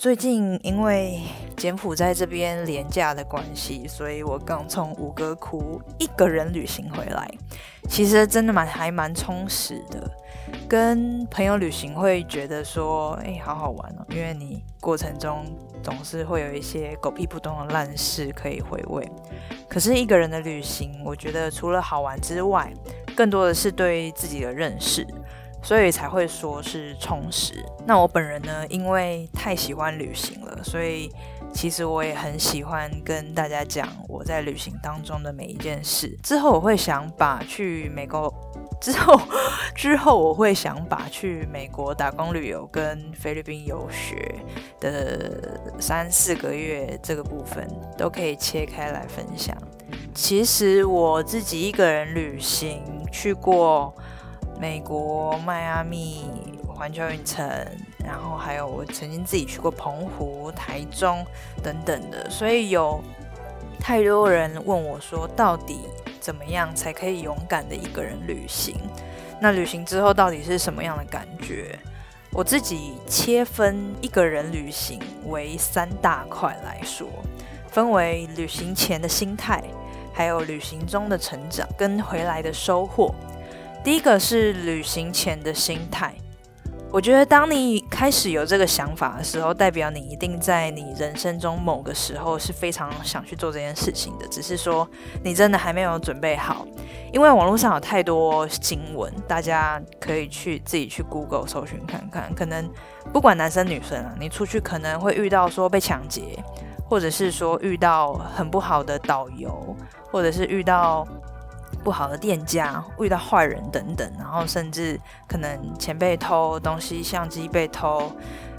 最近因为柬埔寨这边廉价的关系，所以我刚从五哥窟一个人旅行回来，其实真的蛮还蛮充实的。跟朋友旅行会觉得说，哎，好好玩哦，因为你过程中总是会有一些狗屁不通的烂事可以回味。可是一个人的旅行，我觉得除了好玩之外，更多的是对自己的认识。所以才会说是充实。那我本人呢，因为太喜欢旅行了，所以其实我也很喜欢跟大家讲我在旅行当中的每一件事。之后我会想把去美国，之后之后我会想把去美国打工旅游跟菲律宾游学的三四个月这个部分都可以切开来分享。其实我自己一个人旅行去过。美国迈阿密环球影城，然后还有我曾经自己去过澎湖、台中等等的，所以有太多人问我说，到底怎么样才可以勇敢的一个人旅行？那旅行之后到底是什么样的感觉？我自己切分一个人旅行为三大块来说，分为旅行前的心态，还有旅行中的成长跟回来的收获。第一个是旅行前的心态，我觉得当你开始有这个想法的时候，代表你一定在你人生中某个时候是非常想去做这件事情的，只是说你真的还没有准备好。因为网络上有太多新闻，大家可以去自己去 Google 搜寻看看。可能不管男生女生啊，你出去可能会遇到说被抢劫，或者是说遇到很不好的导游，或者是遇到。不好的店家遇到坏人等等，然后甚至可能钱被偷，东西相机被偷，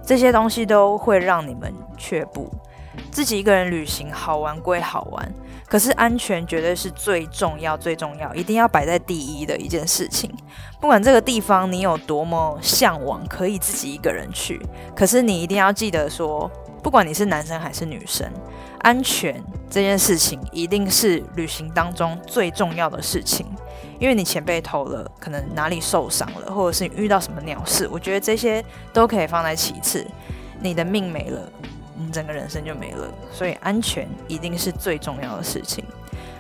这些东西都会让你们却步。自己一个人旅行好玩归好玩，可是安全绝对是最重要、最重要，一定要摆在第一的一件事情。不管这个地方你有多么向往，可以自己一个人去，可是你一定要记得说，不管你是男生还是女生。安全这件事情一定是旅行当中最重要的事情，因为你钱被偷了，可能哪里受伤了，或者是遇到什么鸟事，我觉得这些都可以放在其次。你的命没了，你整个人生就没了，所以安全一定是最重要的事情。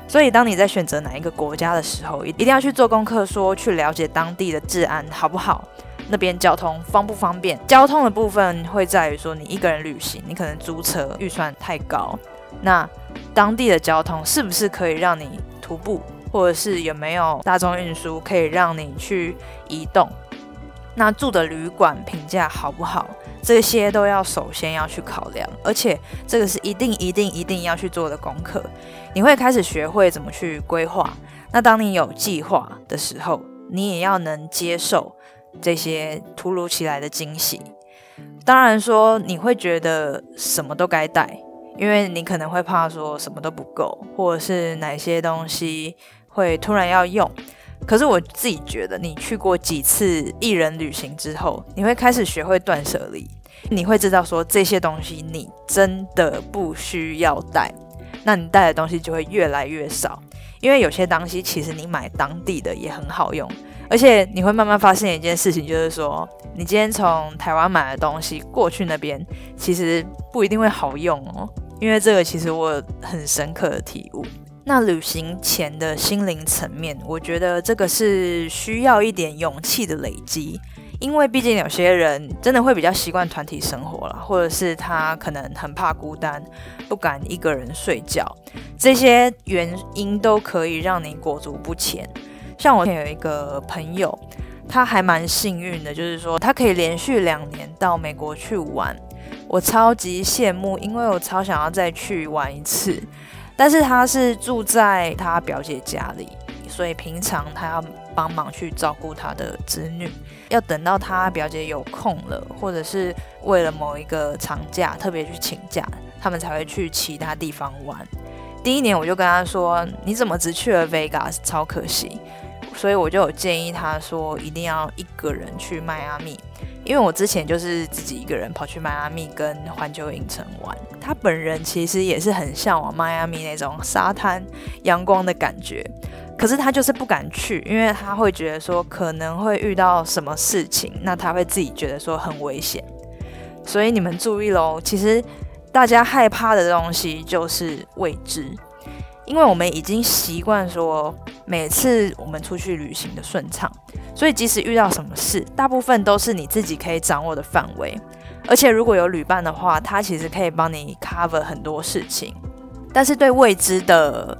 所以当你在选择哪一个国家的时候，一定要去做功课，说去了解当地的治安好不好，那边交通方不方便。交通的部分会在于说，你一个人旅行，你可能租车预算太高。那当地的交通是不是可以让你徒步，或者是有没有大众运输可以让你去移动？那住的旅馆评价好不好？这些都要首先要去考量，而且这个是一定一定一定要去做的功课。你会开始学会怎么去规划。那当你有计划的时候，你也要能接受这些突如其来的惊喜。当然说你会觉得什么都该带。因为你可能会怕说什么都不够，或者是哪些东西会突然要用。可是我自己觉得，你去过几次一人旅行之后，你会开始学会断舍离。你会知道说这些东西你真的不需要带，那你带的东西就会越来越少。因为有些东西其实你买当地的也很好用。而且你会慢慢发现一件事情，就是说，你今天从台湾买的东西过去那边，其实不一定会好用哦。因为这个其实我很深刻的体悟。那旅行前的心灵层面，我觉得这个是需要一点勇气的累积。因为毕竟有些人真的会比较习惯团体生活了，或者是他可能很怕孤单，不敢一个人睡觉，这些原因都可以让你裹足不前。像我有一个朋友，他还蛮幸运的，就是说他可以连续两年到美国去玩，我超级羡慕，因为我超想要再去玩一次。但是他是住在他表姐家里，所以平常他要帮忙去照顾他的子女，要等到他表姐有空了，或者是为了某一个长假特别去请假，他们才会去其他地方玩。第一年我就跟他说：“你怎么只去了 Vegas？超可惜。”所以我就有建议他说，一定要一个人去迈阿密，因为我之前就是自己一个人跑去迈阿密跟环球影城玩。他本人其实也是很向往迈阿密那种沙滩阳光的感觉，可是他就是不敢去，因为他会觉得说可能会遇到什么事情，那他会自己觉得说很危险。所以你们注意喽，其实大家害怕的东西就是未知，因为我们已经习惯说每次我们出去旅行的顺畅，所以即使遇到什么事，大部分都是你自己可以掌握的范围。而且如果有旅伴的话，他其实可以帮你 cover 很多事情。但是对未知的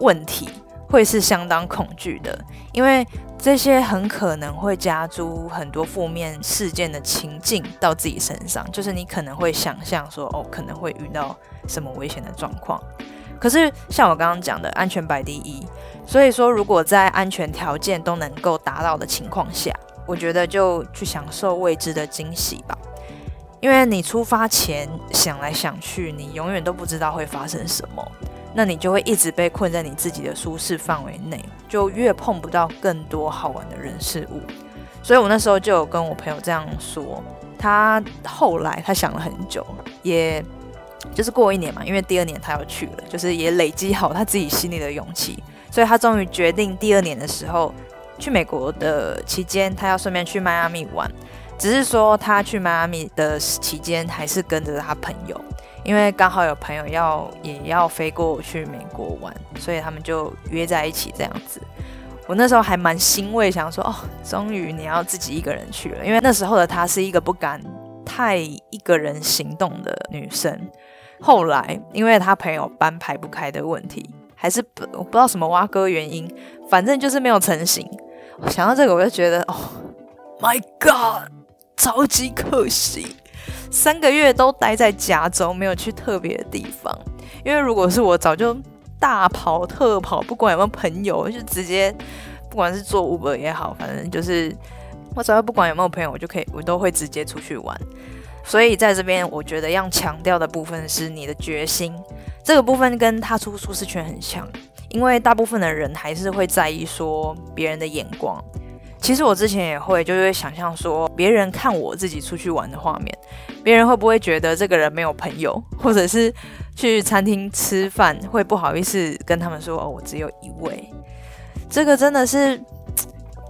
问题会是相当恐惧的，因为。这些很可能会加诸很多负面事件的情境到自己身上，就是你可能会想象说，哦，可能会遇到什么危险的状况。可是像我刚刚讲的，安全摆第一，所以说如果在安全条件都能够达到的情况下，我觉得就去享受未知的惊喜吧。因为你出发前想来想去，你永远都不知道会发生什么。那你就会一直被困在你自己的舒适范围内，就越碰不到更多好玩的人事物。所以我那时候就有跟我朋友这样说，他后来他想了很久，也就是过一年嘛，因为第二年他要去了，就是也累积好他自己心里的勇气，所以他终于决定第二年的时候去美国的期间，他要顺便去迈阿密玩。只是说他去迈阿密的期间，还是跟着他朋友。因为刚好有朋友要也要飞过去美国玩，所以他们就约在一起这样子。我那时候还蛮欣慰，想说哦，终于你要自己一个人去了。因为那时候的她是一个不敢太一个人行动的女生。后来因为她朋友班排不开的问题，还是不我不知道什么挖哥原因，反正就是没有成型。想到这个，我就觉得哦，My God，超级可惜。三个月都待在加州，没有去特别的地方。因为如果是我，早就大跑特跑，不管有没有朋友，就直接，不管是做 Uber 也好，反正就是我只要不管有没有朋友，我就可以，我都会直接出去玩。所以在这边，我觉得要强调的部分是你的决心。这个部分跟踏出舒适圈很像，因为大部分的人还是会在意说别人的眼光。其实我之前也会，就会想象说别人看我自己出去玩的画面，别人会不会觉得这个人没有朋友，或者是去餐厅吃饭会不好意思跟他们说哦，我只有一位。这个真的是，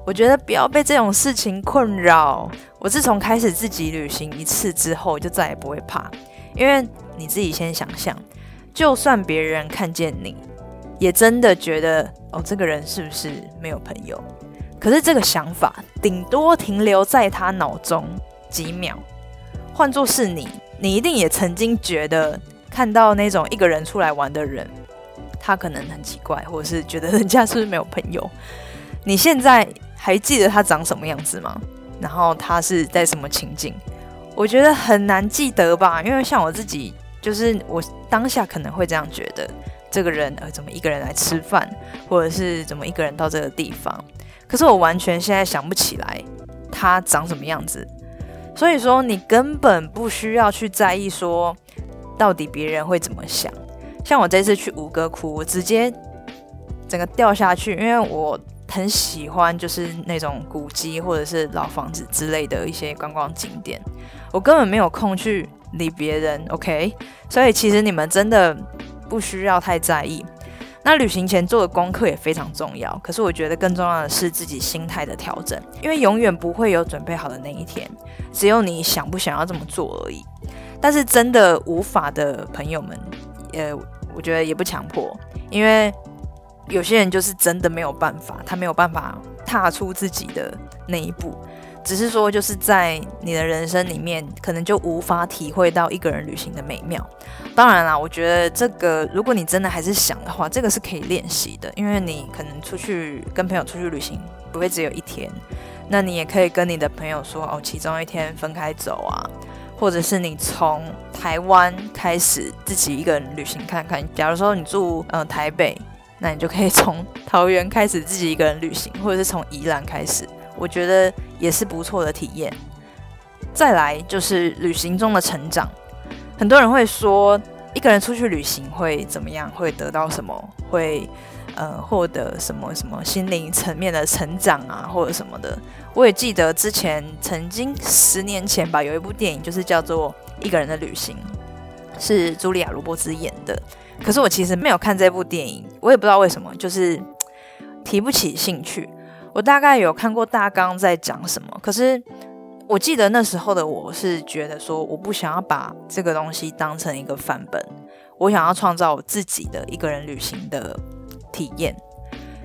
我觉得不要被这种事情困扰。我自从开始自己旅行一次之后，就再也不会怕，因为你自己先想象，就算别人看见你，也真的觉得哦，这个人是不是没有朋友？可是这个想法顶多停留在他脑中几秒。换作是你，你一定也曾经觉得看到那种一个人出来玩的人，他可能很奇怪，或者是觉得人家是不是没有朋友？你现在还记得他长什么样子吗？然后他是在什么情景？我觉得很难记得吧，因为像我自己，就是我当下可能会这样觉得，这个人呃怎么一个人来吃饭，或者是怎么一个人到这个地方。可是我完全现在想不起来他长什么样子，所以说你根本不需要去在意说到底别人会怎么想。像我这次去吴哥窟，我直接整个掉下去，因为我很喜欢就是那种古迹或者是老房子之类的一些观光景点，我根本没有空去理别人。OK，所以其实你们真的不需要太在意。那旅行前做的功课也非常重要，可是我觉得更重要的是自己心态的调整，因为永远不会有准备好的那一天，只有你想不想要这么做而已。但是真的无法的朋友们，呃，我觉得也不强迫，因为有些人就是真的没有办法，他没有办法踏出自己的那一步。只是说，就是在你的人生里面，可能就无法体会到一个人旅行的美妙。当然啦，我觉得这个，如果你真的还是想的话，这个是可以练习的。因为你可能出去跟朋友出去旅行，不会只有一天，那你也可以跟你的朋友说哦，其中一天分开走啊，或者是你从台湾开始自己一个人旅行看看。假如说你住呃台北，那你就可以从桃园开始自己一个人旅行，或者是从宜兰开始。我觉得也是不错的体验。再来就是旅行中的成长，很多人会说一个人出去旅行会怎么样？会得到什么？会呃获得什么什么心灵层面的成长啊，或者什么的。我也记得之前曾经十年前吧，有一部电影就是叫做《一个人的旅行》，是茱莉亚·罗伯兹演的。可是我其实没有看这部电影，我也不知道为什么，就是提不起兴趣。我大概有看过大纲在讲什么，可是我记得那时候的我是觉得说，我不想要把这个东西当成一个范本，我想要创造我自己的一个人旅行的体验。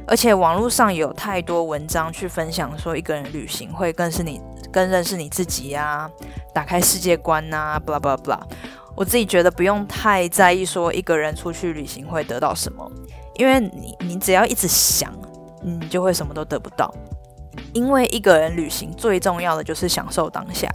而且网络上有太多文章去分享说，一个人旅行会更是你更认识你自己呀，打开世界观呐，blah blah blah。我自己觉得不用太在意说一个人出去旅行会得到什么，因为你你只要一直想，你就会什么都得不到。因为一个人旅行最重要的就是享受当下。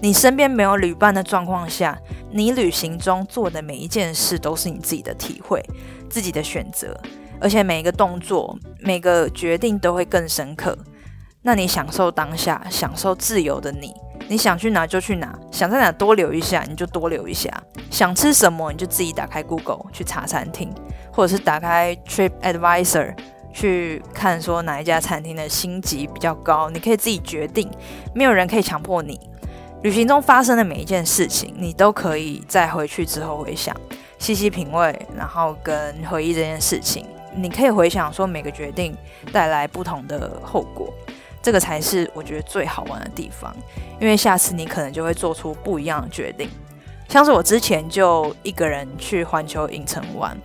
你身边没有旅伴的状况下，你旅行中做的每一件事都是你自己的体会、自己的选择，而且每一个动作、每个决定都会更深刻。那你享受当下，享受自由的你，你想去哪就去哪，想在哪多留一下你就多留一下，想吃什么你就自己打开 Google 去查餐厅，或者是打开 Trip Advisor。去看说哪一家餐厅的星级比较高，你可以自己决定，没有人可以强迫你。旅行中发生的每一件事情，你都可以在回去之后回想，细细品味，然后跟回忆这件事情。你可以回想说每个决定带来不同的后果，这个才是我觉得最好玩的地方。因为下次你可能就会做出不一样的决定。像是我之前就一个人去环球影城玩。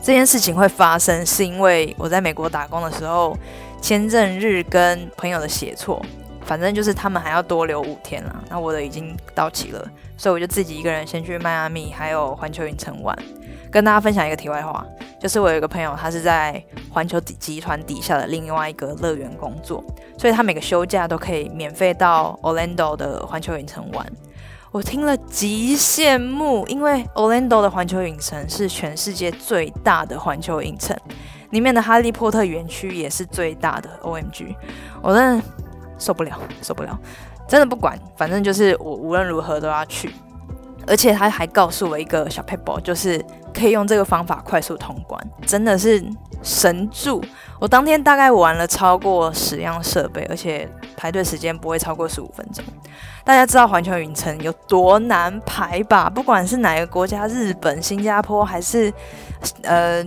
这件事情会发生，是因为我在美国打工的时候，签证日跟朋友的写错，反正就是他们还要多留五天了，那我的已经到期了，所以我就自己一个人先去迈阿密还有环球影城玩。跟大家分享一个题外话，就是我有一个朋友，他是在环球集团底下的另外一个乐园工作，所以他每个休假都可以免费到 Orlando 的环球影城玩。我听了极羡慕，因为 Orlando 的环球影城是全世界最大的环球影城，里面的哈利波特园区也是最大的。OMG，我真的受不了，受不了，真的不管，反正就是我无论如何都要去。而且他还告诉我一个小 paper，就是可以用这个方法快速通关，真的是神助。我当天大概玩了超过十样设备，而且排队时间不会超过十五分钟。大家知道环球影城有多难排吧？不管是哪个国家，日本、新加坡还是呃，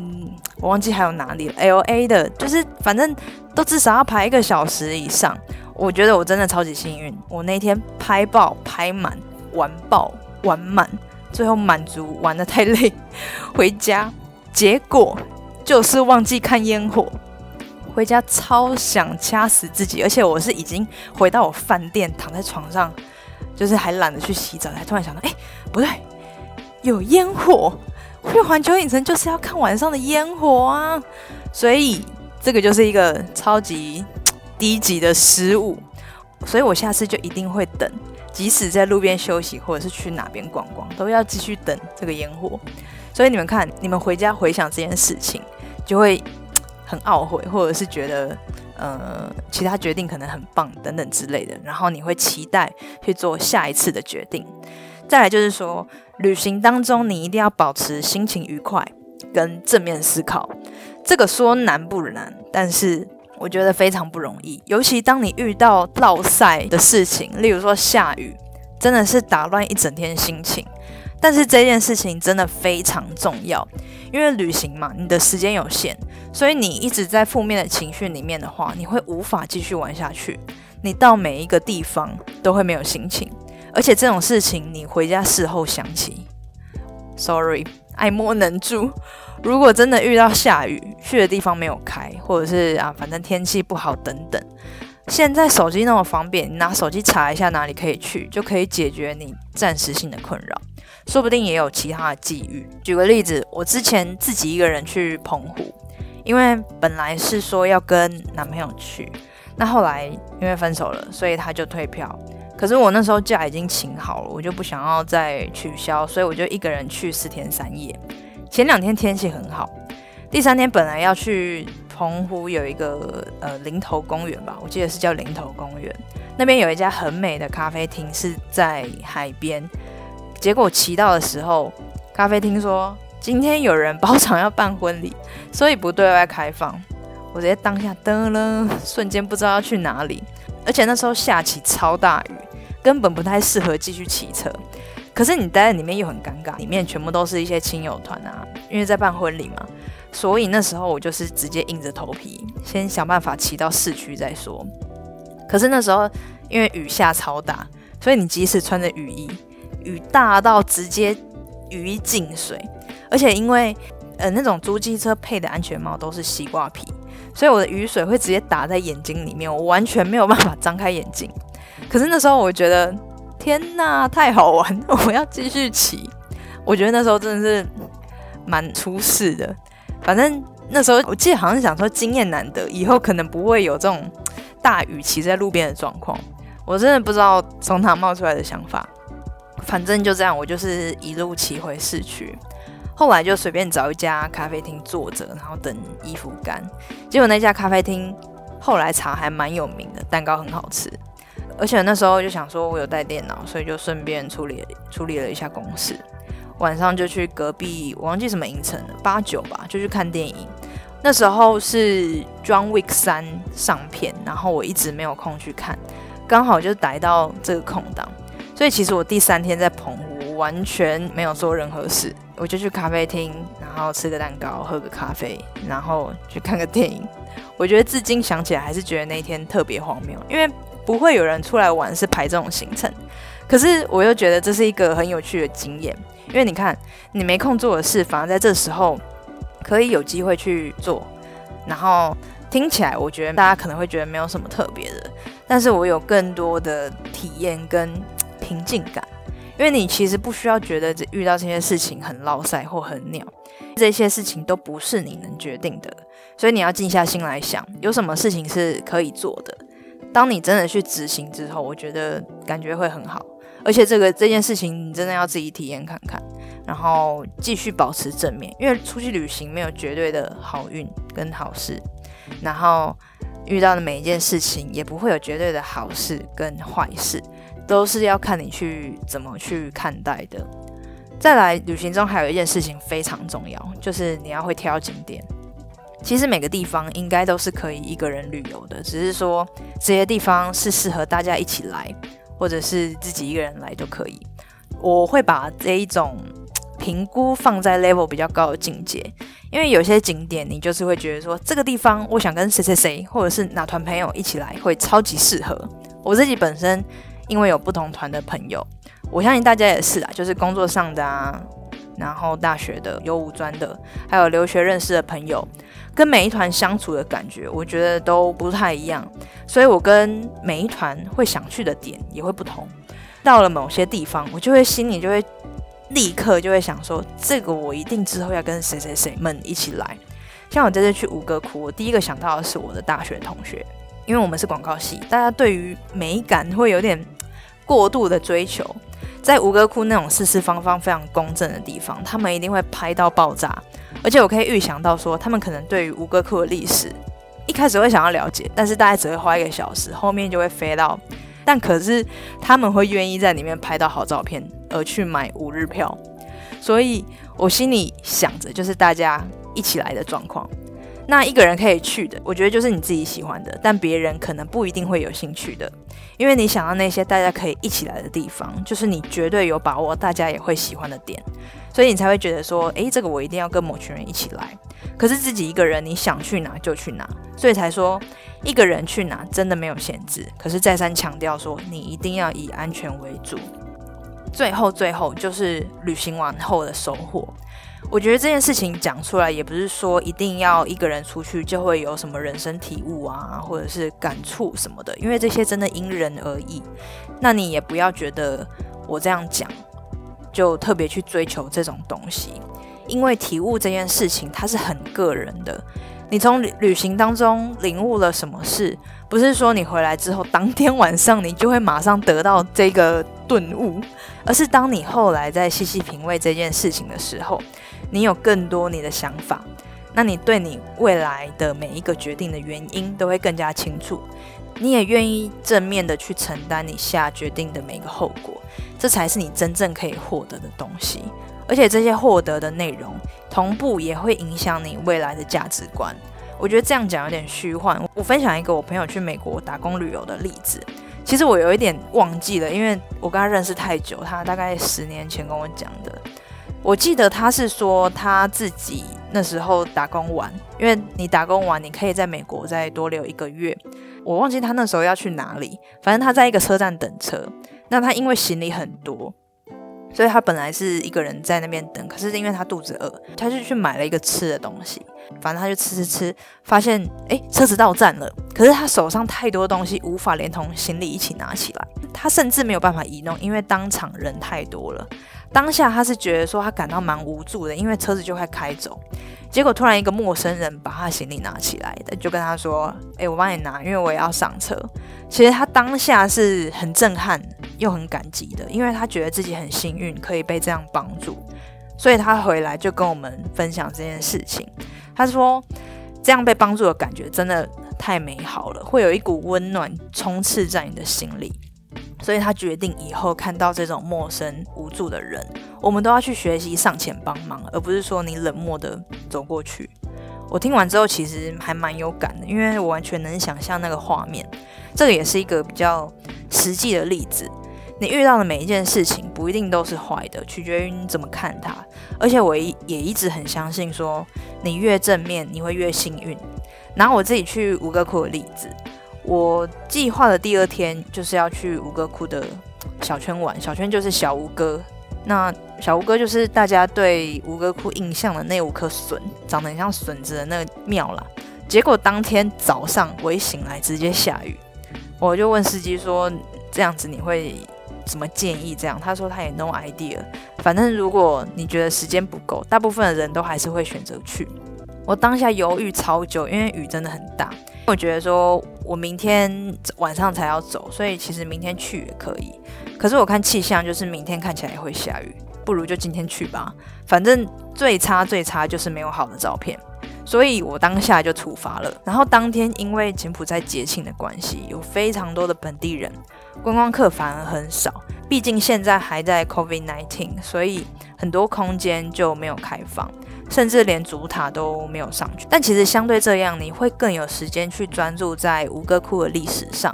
我忘记还有哪里了，L A 的，就是反正都至少要排一个小时以上。我觉得我真的超级幸运，我那天拍爆、拍满、玩爆、玩满，最后满足玩的太累，回家，结果就是忘记看烟火。回家超想掐死自己，而且我是已经回到我饭店，躺在床上，就是还懒得去洗澡，才突然想到，哎，不对，有烟火，去环球影城就是要看晚上的烟火啊！所以这个就是一个超级低级的失误，所以我下次就一定会等，即使在路边休息或者是去哪边逛逛，都要继续等这个烟火。所以你们看，你们回家回想这件事情，就会。很懊悔，或者是觉得，呃，其他决定可能很棒等等之类的，然后你会期待去做下一次的决定。再来就是说，旅行当中你一定要保持心情愉快跟正面思考。这个说难不难，但是我觉得非常不容易。尤其当你遇到落赛的事情，例如说下雨，真的是打乱一整天心情。但是这件事情真的非常重要，因为旅行嘛，你的时间有限，所以你一直在负面的情绪里面的话，你会无法继续玩下去。你到每一个地方都会没有心情，而且这种事情你回家事后想起，sorry，爱莫能助。如果真的遇到下雨，去的地方没有开，或者是啊，反正天气不好等等，现在手机那么方便，你拿手机查一下哪里可以去，就可以解决你暂时性的困扰。说不定也有其他的际遇。举个例子，我之前自己一个人去澎湖，因为本来是说要跟男朋友去，那后来因为分手了，所以他就退票。可是我那时候假已经请好了，我就不想要再取消，所以我就一个人去四天三夜。前两天天气很好，第三天本来要去澎湖有一个呃林头公园吧，我记得是叫林头公园，那边有一家很美的咖啡厅，是在海边。结果骑到的时候，咖啡厅说今天有人包场要办婚礼，所以不对外开放。我直接当下噔了，瞬间不知道要去哪里。而且那时候下起超大雨，根本不太适合继续骑车。可是你待在里面又很尴尬，里面全部都是一些亲友团啊，因为在办婚礼嘛。所以那时候我就是直接硬着头皮，先想办法骑到市区再说。可是那时候。因为雨下超大，所以你即使穿着雨衣，雨大到直接雨衣进水，而且因为呃那种租机车配的安全帽都是西瓜皮，所以我的雨水会直接打在眼睛里面，我完全没有办法张开眼睛。可是那时候我觉得天呐，太好玩，我要继续骑。我觉得那时候真的是蛮出事的，反正。那时候我记得好像想说经验难得，以后可能不会有这种大雨骑在路边的状况。我真的不知道从哪冒出来的想法，反正就这样，我就是一路骑回市区。后来就随便找一家咖啡厅坐着，然后等衣服干。结果那家咖啡厅后来茶还蛮有名的，蛋糕很好吃。而且那时候就想说我有带电脑，所以就顺便处理处理了一下公事。晚上就去隔壁，我忘记什么影城了，八九吧，就去看电影。那时候是《John Wick 三》上片，然后我一直没有空去看，刚好就逮到这个空档，所以其实我第三天在澎湖完全没有做任何事，我就去咖啡厅，然后吃个蛋糕，喝个咖啡，然后去看个电影。我觉得至今想起来还是觉得那一天特别荒谬，因为不会有人出来玩是排这种行程，可是我又觉得这是一个很有趣的经验。因为你看，你没空做的事，反而在这时候可以有机会去做。然后听起来，我觉得大家可能会觉得没有什么特别的，但是我有更多的体验跟平静感。因为你其实不需要觉得遇到这些事情很落塞或很鸟，这些事情都不是你能决定的。所以你要静下心来想，有什么事情是可以做的。当你真的去执行之后，我觉得感觉会很好。而且这个这件事情，你真的要自己体验看看，然后继续保持正面，因为出去旅行没有绝对的好运跟好事，然后遇到的每一件事情也不会有绝对的好事跟坏事，都是要看你去怎么去看待的。再来，旅行中还有一件事情非常重要，就是你要会挑景点。其实每个地方应该都是可以一个人旅游的，只是说这些地方是适合大家一起来。或者是自己一个人来都可以，我会把这一种评估放在 level 比较高的境界，因为有些景点你就是会觉得说这个地方我想跟谁谁谁，或者是哪团朋友一起来会超级适合。我自己本身因为有不同团的朋友，我相信大家也是啊，就是工作上的啊，然后大学的、有五专的，还有留学认识的朋友。跟每一团相处的感觉，我觉得都不太一样，所以我跟每一团会想去的点也会不同。到了某些地方，我就会心里就会立刻就会想说，这个我一定之后要跟谁谁谁们一起来。像我这次去吴哥窟，我第一个想到的是我的大学同学，因为我们是广告系，大家对于美感会有点过度的追求。在吴哥窟那种四四方方非常公正的地方，他们一定会拍到爆炸。而且我可以预想到说，他们可能对于吴哥窟的历史一开始会想要了解，但是大概只会花一个小时，后面就会飞到。但可是他们会愿意在里面拍到好照片，而去买五日票。所以我心里想着，就是大家一起来的状况。那一个人可以去的，我觉得就是你自己喜欢的，但别人可能不一定会有兴趣的，因为你想要那些大家可以一起来的地方，就是你绝对有把握，大家也会喜欢的点，所以你才会觉得说，诶，这个我一定要跟某群人一起来。可是自己一个人，你想去哪就去哪，所以才说一个人去哪真的没有限制。可是再三强调说，你一定要以安全为主。最后，最后就是旅行完后的收获。我觉得这件事情讲出来，也不是说一定要一个人出去就会有什么人生体悟啊，或者是感触什么的，因为这些真的因人而异。那你也不要觉得我这样讲就特别去追求这种东西，因为体悟这件事情它是很个人的。你从旅行当中领悟了什么事，不是说你回来之后当天晚上你就会马上得到这个顿悟，而是当你后来在细细品味这件事情的时候。你有更多你的想法，那你对你未来的每一个决定的原因都会更加清楚，你也愿意正面的去承担你下决定的每一个后果，这才是你真正可以获得的东西。而且这些获得的内容同步也会影响你未来的价值观。我觉得这样讲有点虚幻。我分享一个我朋友去美国打工旅游的例子，其实我有一点忘记了，因为我跟他认识太久，他大概十年前跟我讲的。我记得他是说他自己那时候打工完，因为你打工完，你可以在美国再多留一个月。我忘记他那时候要去哪里，反正他在一个车站等车。那他因为行李很多。所以他本来是一个人在那边等，可是因为他肚子饿，他就去买了一个吃的东西。反正他就吃吃吃，发现哎，车子到站了，可是他手上太多东西无法连同行李一起拿起来，他甚至没有办法移动，因为当场人太多了。当下他是觉得说他感到蛮无助的，因为车子就快开走。结果突然一个陌生人把他行李拿起来的，就跟他说：“哎，我帮你拿，因为我也要上车。”其实他当下是很震撼又很感激的，因为他觉得自己很幸运可以被这样帮助，所以他回来就跟我们分享这件事情。他说：“这样被帮助的感觉真的太美好了，会有一股温暖充斥在你的心里。”所以他决定以后看到这种陌生无助的人，我们都要去学习上前帮忙，而不是说你冷漠的走过去。我听完之后其实还蛮有感的，因为我完全能想象那个画面。这个也是一个比较实际的例子。你遇到的每一件事情不一定都是坏的，取决于你怎么看它。而且我也一直很相信，说你越正面，你会越幸运。拿我自己去吴哥窟的例子。我计划的第二天就是要去吴哥窟的小圈玩，小圈就是小吴哥。那小吴哥就是大家对吴哥窟印象的那五颗笋，长得很像笋子的那个庙啦。结果当天早上我一醒来，直接下雨。我就问司机说：“这样子你会怎么建议？”这样他说他也 no idea。反正如果你觉得时间不够，大部分的人都还是会选择去。我当下犹豫超久，因为雨真的很大。我觉得说，我明天晚上才要走，所以其实明天去也可以。可是我看气象，就是明天看起来会下雨，不如就今天去吧。反正最差最差就是没有好的照片，所以我当下就出发了。然后当天因为柬埔寨节庆的关系，有非常多的本地人，观光客反而很少。毕竟现在还在 COVID-19，所以很多空间就没有开放。甚至连主塔都没有上去，但其实相对这样，你会更有时间去专注在吴哥窟的历史上。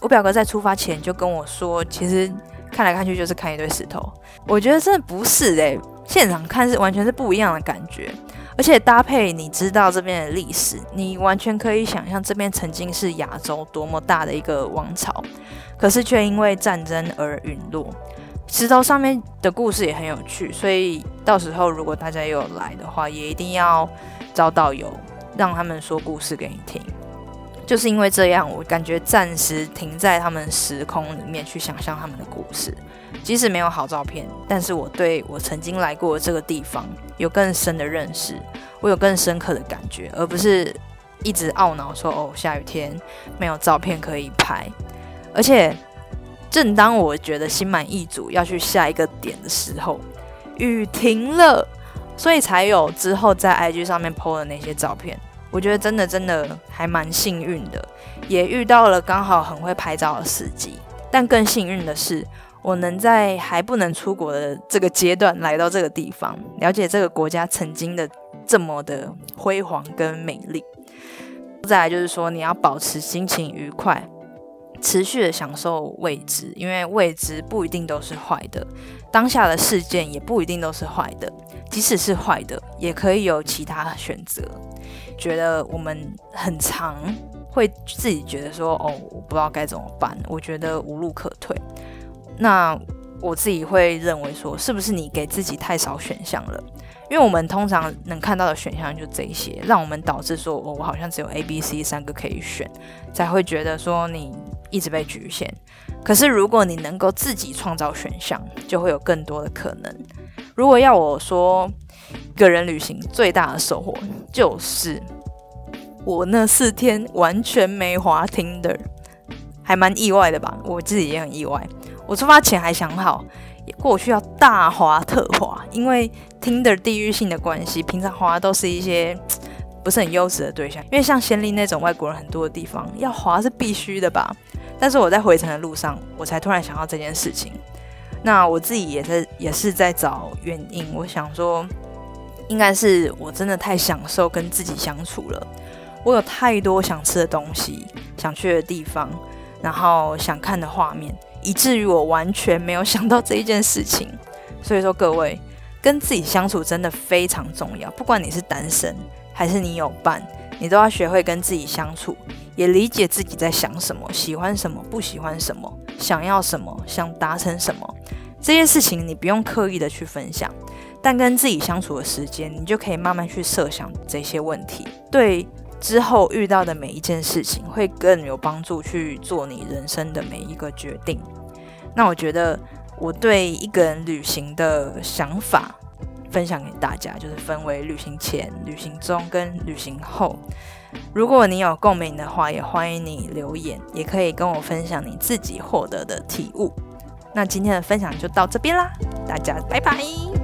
我表哥在出发前就跟我说，其实看来看去就是看一堆石头。我觉得真的不是诶，现场看是完全是不一样的感觉，而且搭配你知道这边的历史，你完全可以想象这边曾经是亚洲多么大的一个王朝，可是却因为战争而陨落。石头上面的故事也很有趣，所以到时候如果大家有来的话，也一定要找导游，让他们说故事给你听。就是因为这样，我感觉暂时停在他们时空里面去想象他们的故事。即使没有好照片，但是我对我曾经来过这个地方有更深的认识，我有更深刻的感觉，而不是一直懊恼说哦，下雨天没有照片可以拍，而且。正当我觉得心满意足要去下一个点的时候，雨停了，所以才有之后在 IG 上面 PO 的那些照片。我觉得真的真的还蛮幸运的，也遇到了刚好很会拍照的司机。但更幸运的是，我能在还不能出国的这个阶段来到这个地方，了解这个国家曾经的这么的辉煌跟美丽。再来就是说，你要保持心情愉快。持续的享受未知，因为未知不一定都是坏的，当下的事件也不一定都是坏的，即使是坏的，也可以有其他选择。觉得我们很长会自己觉得说，哦，我不知道该怎么办，我觉得无路可退。那我自己会认为说，是不是你给自己太少选项了？因为我们通常能看到的选项就这些，让我们导致说，我我好像只有 A、B、C 三个可以选，才会觉得说你一直被局限。可是如果你能够自己创造选项，就会有更多的可能。如果要我说，个人旅行最大的收获就是我那四天完全没滑 Tinder，还蛮意外的吧？我自己也很意外。我出发前还想好。过去要大滑特滑，因为听的地域性的关系，平常滑都是一些不是很优质的对象。因为像仙林那种外国人很多的地方，要滑是必须的吧。但是我在回程的路上，我才突然想到这件事情。那我自己也是也是在找原因。我想说，应该是我真的太享受跟自己相处了。我有太多想吃的东西，想去的地方，然后想看的画面。以至于我完全没有想到这一件事情，所以说各位跟自己相处真的非常重要，不管你是单身还是你有伴，你都要学会跟自己相处，也理解自己在想什么，喜欢什么，不喜欢什么，想要什么，想达成什么。这些事情你不用刻意的去分享，但跟自己相处的时间，你就可以慢慢去设想这些问题，对之后遇到的每一件事情会更有帮助，去做你人生的每一个决定。那我觉得。我对一个人旅行的想法分享给大家，就是分为旅行前、旅行中跟旅行后。如果你有共鸣的话，也欢迎你留言，也可以跟我分享你自己获得的体悟。那今天的分享就到这边啦，大家拜拜。